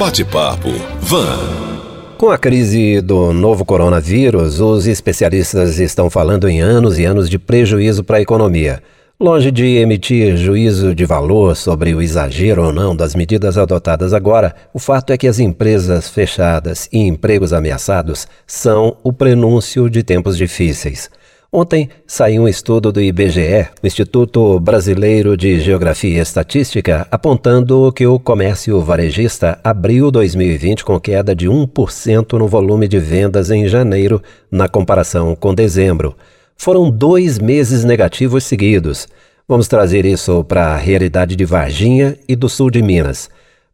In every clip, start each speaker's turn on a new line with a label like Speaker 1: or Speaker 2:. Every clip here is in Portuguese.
Speaker 1: Bate-papo Van.
Speaker 2: Com a crise do novo coronavírus, os especialistas estão falando em anos e anos de prejuízo para a economia. Longe de emitir juízo de valor sobre o exagero ou não das medidas adotadas agora, o fato é que as empresas fechadas e empregos ameaçados são o prenúncio de tempos difíceis. Ontem saiu um estudo do IBGE, o Instituto Brasileiro de Geografia e Estatística, apontando que o comércio varejista abriu 2020 com queda de 1% no volume de vendas em janeiro, na comparação com dezembro. Foram dois meses negativos seguidos. Vamos trazer isso para a realidade de Varginha e do sul de Minas.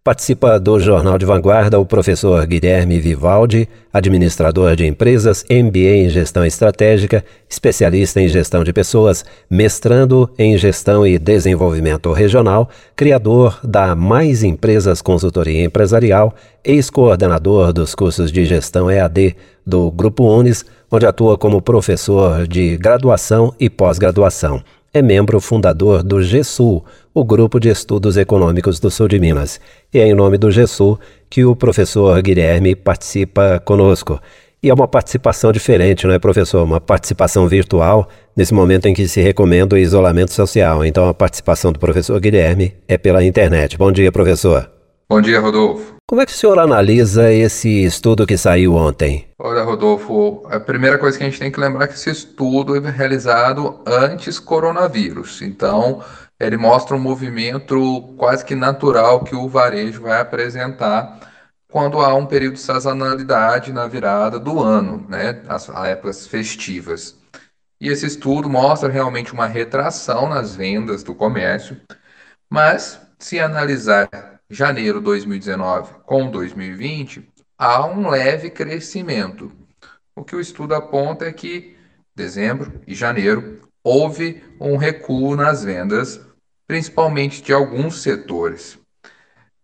Speaker 2: Participa do Jornal de Vanguarda o professor Guilherme Vivaldi, administrador de empresas, MBA em gestão estratégica, especialista em gestão de pessoas, mestrando em gestão e desenvolvimento regional, criador da Mais Empresas Consultoria Empresarial, ex-coordenador dos cursos de gestão EAD do Grupo Unis, onde atua como professor de graduação e pós-graduação. É membro fundador do GESUL, o Grupo de Estudos Econômicos do Sul de Minas. E é em nome do GESUL que o professor Guilherme participa conosco. E é uma participação diferente, não é, professor? Uma participação virtual, nesse momento em que se recomenda o isolamento social. Então, a participação do professor Guilherme é pela internet. Bom dia, professor.
Speaker 3: Bom dia, Rodolfo.
Speaker 2: Como é que o senhor analisa esse estudo que saiu ontem?
Speaker 3: Olha, Rodolfo, a primeira coisa que a gente tem que lembrar é que esse estudo é realizado antes coronavírus. Então, ele mostra um movimento quase que natural que o varejo vai apresentar quando há um período de sazonalidade na virada do ano, né, as épocas festivas. E esse estudo mostra realmente uma retração nas vendas do comércio, mas se analisar janeiro 2019 com 2020, há um leve crescimento. O que o estudo aponta é que dezembro e janeiro houve um recuo nas vendas, principalmente de alguns setores.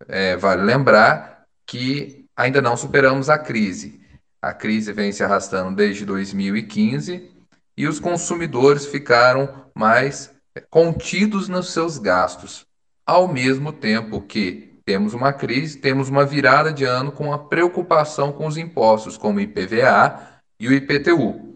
Speaker 3: É, vale lembrar que ainda não superamos a crise. A crise vem se arrastando desde 2015 e os consumidores ficaram mais contidos nos seus gastos, ao mesmo tempo que temos uma crise, temos uma virada de ano com a preocupação com os impostos, como o IPVA e o IPTU.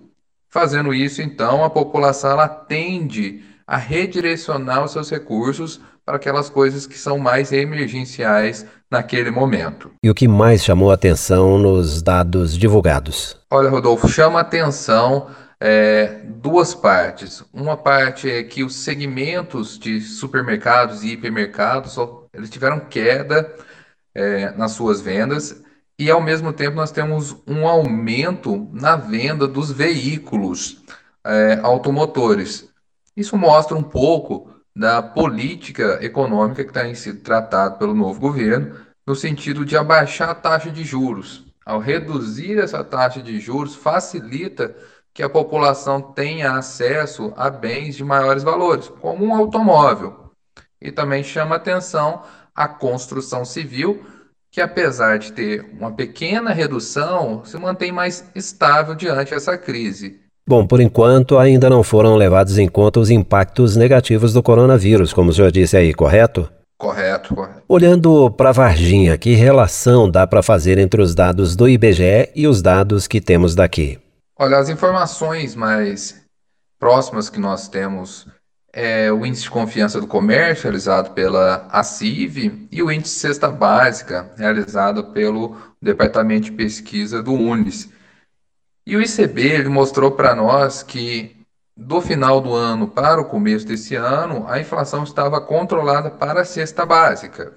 Speaker 3: Fazendo isso, então, a população ela tende a redirecionar os seus recursos para aquelas coisas que são mais emergenciais naquele momento.
Speaker 2: E o que mais chamou a atenção nos dados divulgados?
Speaker 3: Olha, Rodolfo, chama a atenção é, duas partes. Uma parte é que os segmentos de supermercados e hipermercados eles tiveram queda é, nas suas vendas e ao mesmo tempo nós temos um aumento na venda dos veículos é, automotores. Isso mostra um pouco da política econômica que está sido tratado pelo novo governo, no sentido de abaixar a taxa de juros. Ao reduzir essa taxa de juros, facilita que a população tenha acesso a bens de maiores valores, como um automóvel. E também chama atenção a construção civil, que apesar de ter uma pequena redução, se mantém mais estável diante dessa crise.
Speaker 2: Bom, por enquanto ainda não foram levados em conta os impactos negativos do coronavírus, como o senhor disse aí, correto?
Speaker 3: Correto, correto.
Speaker 2: Olhando para Varginha, que relação dá para fazer entre os dados do IBGE e os dados que temos daqui?
Speaker 3: Olha, as informações mais próximas que nós temos é o índice de confiança do comércio, realizado pela ACIV, e o índice de cesta básica, realizado pelo Departamento de Pesquisa do UNES. E o ICB ele mostrou para nós que do final do ano para o começo desse ano, a inflação estava controlada para a cesta básica,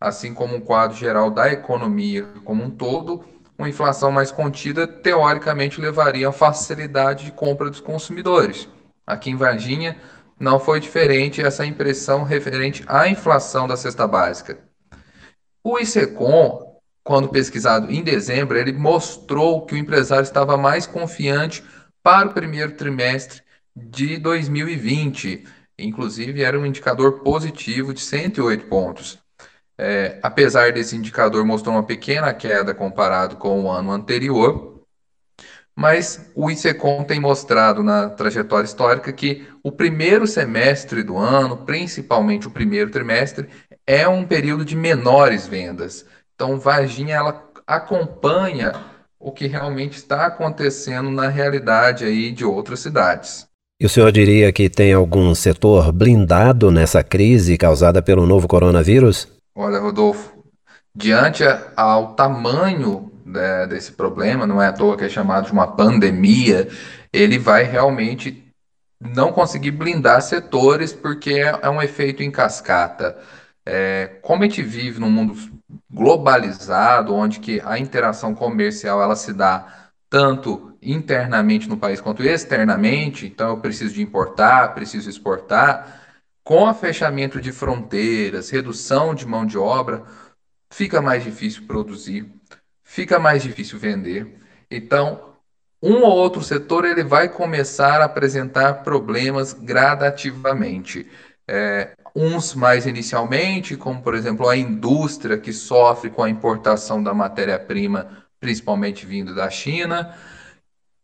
Speaker 3: assim como o quadro geral da economia como um todo uma inflação mais contida, teoricamente levaria a facilidade de compra dos consumidores. Aqui em Varginha não foi diferente essa impressão referente à inflação da cesta básica. O ICECOM, quando pesquisado em dezembro, ele mostrou que o empresário estava mais confiante para o primeiro trimestre de 2020. Inclusive, era um indicador positivo de 108 pontos. É, apesar desse indicador mostrar uma pequena queda comparado com o ano anterior, mas o ICECOM tem mostrado na trajetória histórica que o primeiro semestre do ano, principalmente o primeiro trimestre, é um período de menores vendas. Então, Varginha ela acompanha o que realmente está acontecendo na realidade aí de outras cidades.
Speaker 2: E o senhor diria que tem algum setor blindado nessa crise causada pelo novo coronavírus?
Speaker 3: Olha, Rodolfo, diante ao tamanho né, desse problema, não é à toa que é chamado de uma pandemia, ele vai realmente não conseguir blindar setores porque é, é um efeito em cascata. É, como a gente vive num mundo globalizado, onde que a interação comercial ela se dá tanto internamente no país quanto externamente, então eu preciso de importar, preciso exportar, com o fechamento de fronteiras, redução de mão de obra, fica mais difícil produzir, fica mais difícil vender. Então, um ou outro setor ele vai começar a apresentar problemas gradativamente. É, uns mais inicialmente, como por exemplo a indústria que sofre com a importação da matéria-prima, principalmente vindo da China,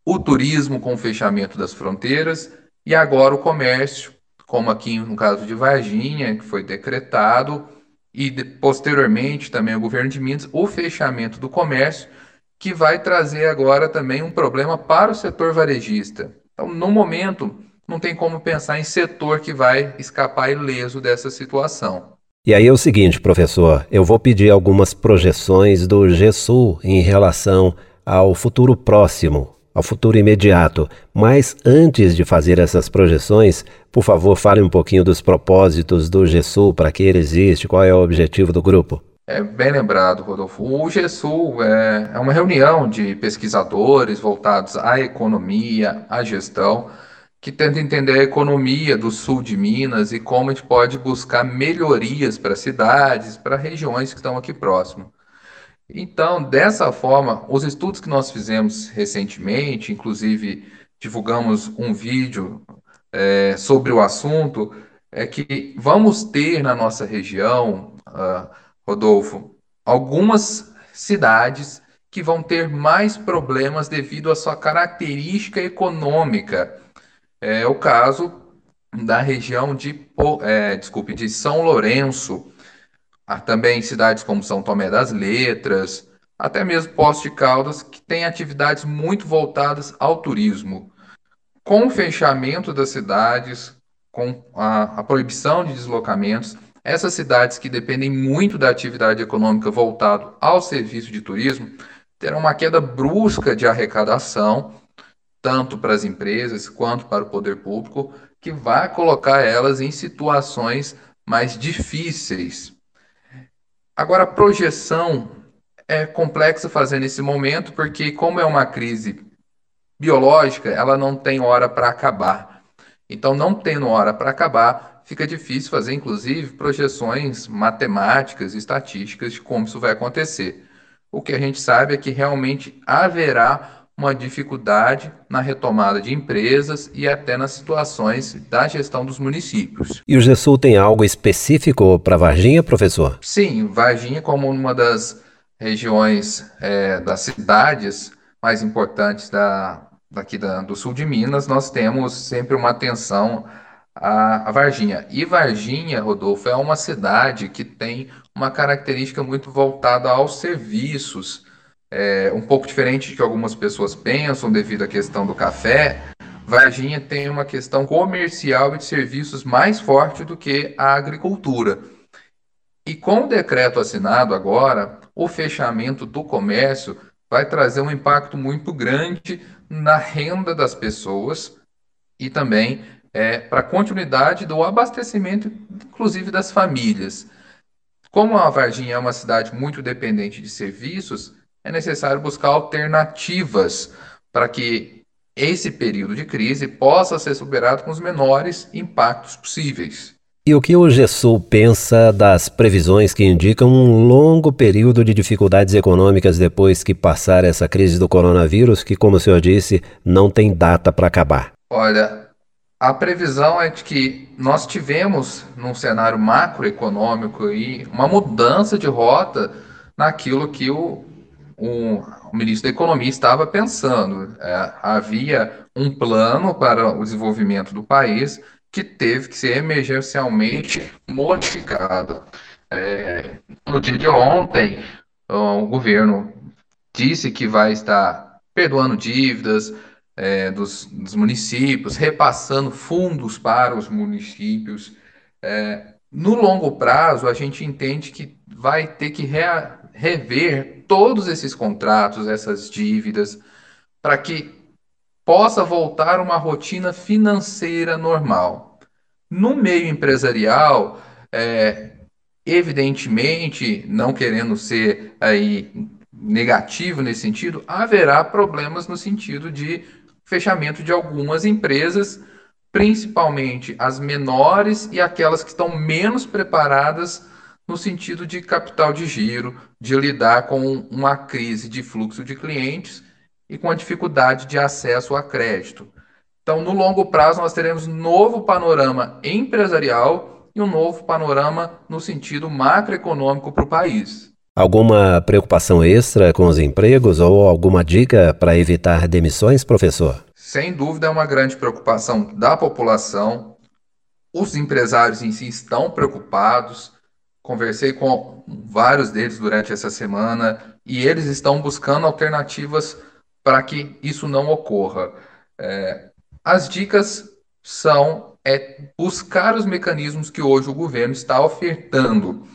Speaker 3: o turismo com o fechamento das fronteiras e agora o comércio, como aqui no caso de Varginha, que foi decretado, e posteriormente também o governo de Minas, o fechamento do comércio, que vai trazer agora também um problema para o setor varejista. Então, no momento, não tem como pensar em setor que vai escapar ileso dessa situação.
Speaker 2: E aí é o seguinte, professor, eu vou pedir algumas projeções do GESUL em relação ao futuro próximo, ao futuro imediato. Mas antes de fazer essas projeções, por favor, fale um pouquinho dos propósitos do GESUL, para que ele existe, qual é o objetivo do grupo.
Speaker 3: É bem lembrado, Rodolfo. O GESUL é, é uma reunião de pesquisadores voltados à economia, à gestão, que tenta entender a economia do sul de Minas e como a gente pode buscar melhorias para cidades, para regiões que estão aqui próximo. Então, dessa forma, os estudos que nós fizemos recentemente, inclusive divulgamos um vídeo é, sobre o assunto, é que vamos ter na nossa região, uh, Rodolfo, algumas cidades que vão ter mais problemas devido à sua característica econômica. É o caso da região de, é, desculpe, de São Lourenço, Há também cidades como São Tomé das Letras, até mesmo Poços de Caldas, que têm atividades muito voltadas ao turismo. Com o fechamento das cidades, com a, a proibição de deslocamentos, essas cidades que dependem muito da atividade econômica voltada ao serviço de turismo terão uma queda brusca de arrecadação tanto para as empresas quanto para o poder público, que vai colocar elas em situações mais difíceis. Agora, a projeção é complexa fazer nesse momento, porque, como é uma crise biológica, ela não tem hora para acabar. Então, não tendo hora para acabar, fica difícil fazer, inclusive, projeções matemáticas, estatísticas de como isso vai acontecer. O que a gente sabe é que realmente haverá uma dificuldade na retomada de empresas e até nas situações da gestão dos municípios.
Speaker 2: E o GESUL tem algo específico para Varginha, professor?
Speaker 3: Sim, Varginha, como uma das regiões é, das cidades mais importantes da, daqui da, do sul de Minas, nós temos sempre uma atenção à, à Varginha. E Varginha, Rodolfo, é uma cidade que tem uma característica muito voltada aos serviços é, um pouco diferente de que algumas pessoas pensam devido à questão do café, Varginha tem uma questão comercial e de serviços mais forte do que a agricultura. E com o decreto assinado agora, o fechamento do comércio vai trazer um impacto muito grande na renda das pessoas e também é, para a continuidade do abastecimento, inclusive das famílias. Como a Varginha é uma cidade muito dependente de serviços, é necessário buscar alternativas para que esse período de crise possa ser superado com os menores impactos possíveis.
Speaker 2: E o que o GESUL pensa das previsões que indicam um longo período de dificuldades econômicas depois que passar essa crise do coronavírus, que, como o senhor disse, não tem data para acabar?
Speaker 3: Olha, a previsão é de que nós tivemos, num cenário macroeconômico, aí, uma mudança de rota naquilo que o o, o ministro da Economia estava pensando. É, havia um plano para o desenvolvimento do país que teve que ser emergencialmente modificado. É, no dia de ontem, o governo disse que vai estar perdoando dívidas é, dos, dos, municípios, repassando fundos para os municípios. É, no longo prazo, a gente entende que vai ter que re, rever todos esses contratos, essas dívidas, para que possa voltar uma rotina financeira normal. No meio empresarial, é, evidentemente, não querendo ser aí negativo nesse sentido, haverá problemas no sentido de fechamento de algumas empresas, principalmente as menores e aquelas que estão menos preparadas no sentido de capital de giro, de lidar com uma crise de fluxo de clientes e com a dificuldade de acesso a crédito. Então, no longo prazo, nós teremos novo panorama empresarial e um novo panorama no sentido macroeconômico para o país.
Speaker 2: Alguma preocupação extra com os empregos ou alguma dica para evitar demissões, professor?
Speaker 3: Sem dúvida, é uma grande preocupação da população. Os empresários em si estão preocupados. Conversei com vários deles durante essa semana e eles estão buscando alternativas para que isso não ocorra. É, as dicas são é, buscar os mecanismos que hoje o governo está ofertando,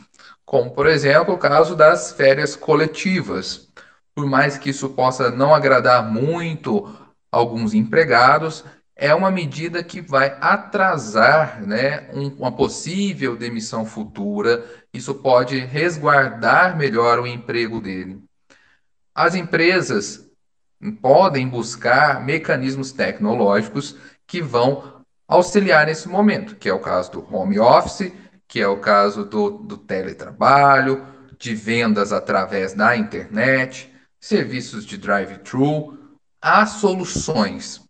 Speaker 3: como, por exemplo, o caso das férias coletivas. Por mais que isso possa não agradar muito alguns empregados, é uma medida que vai atrasar né, um, uma possível demissão futura. Isso pode resguardar melhor o emprego dele. As empresas podem buscar mecanismos tecnológicos que vão auxiliar nesse momento, que é o caso do home office, que é o caso do, do teletrabalho, de vendas através da internet, serviços de drive-thru. Há soluções.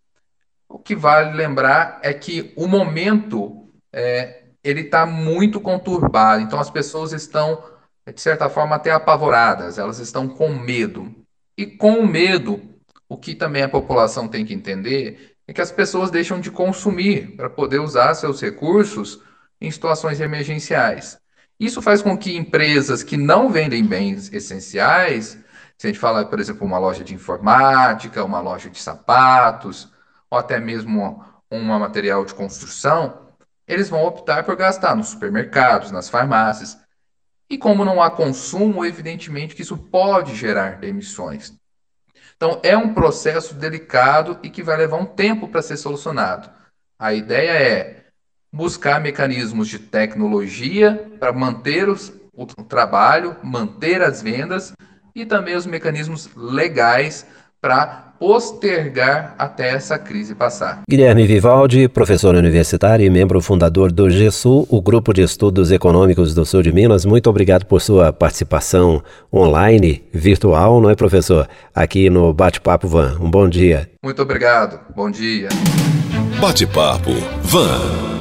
Speaker 3: O que vale lembrar é que o momento é, ele está muito conturbado, então as pessoas estão, de certa forma, até apavoradas, elas estão com medo. E com o medo, o que também a população tem que entender é que as pessoas deixam de consumir para poder usar seus recursos em situações emergenciais. Isso faz com que empresas que não vendem bens essenciais, se a gente fala, por exemplo, uma loja de informática, uma loja de sapatos, ou até mesmo um material de construção, eles vão optar por gastar nos supermercados, nas farmácias. E como não há consumo, evidentemente que isso pode gerar demissões. Então, é um processo delicado e que vai levar um tempo para ser solucionado. A ideia é buscar mecanismos de tecnologia para manter os, o trabalho, manter as vendas e também os mecanismos legais para postergar até essa crise passar.
Speaker 2: Guilherme Vivaldi, professor universitário e membro fundador do GESU, o Grupo de Estudos Econômicos do Sul de Minas, muito obrigado por sua participação online, virtual, não é, professor? Aqui no Bate-Papo Van. Um bom dia.
Speaker 3: Muito obrigado. Bom dia.
Speaker 1: Bate-Papo Van.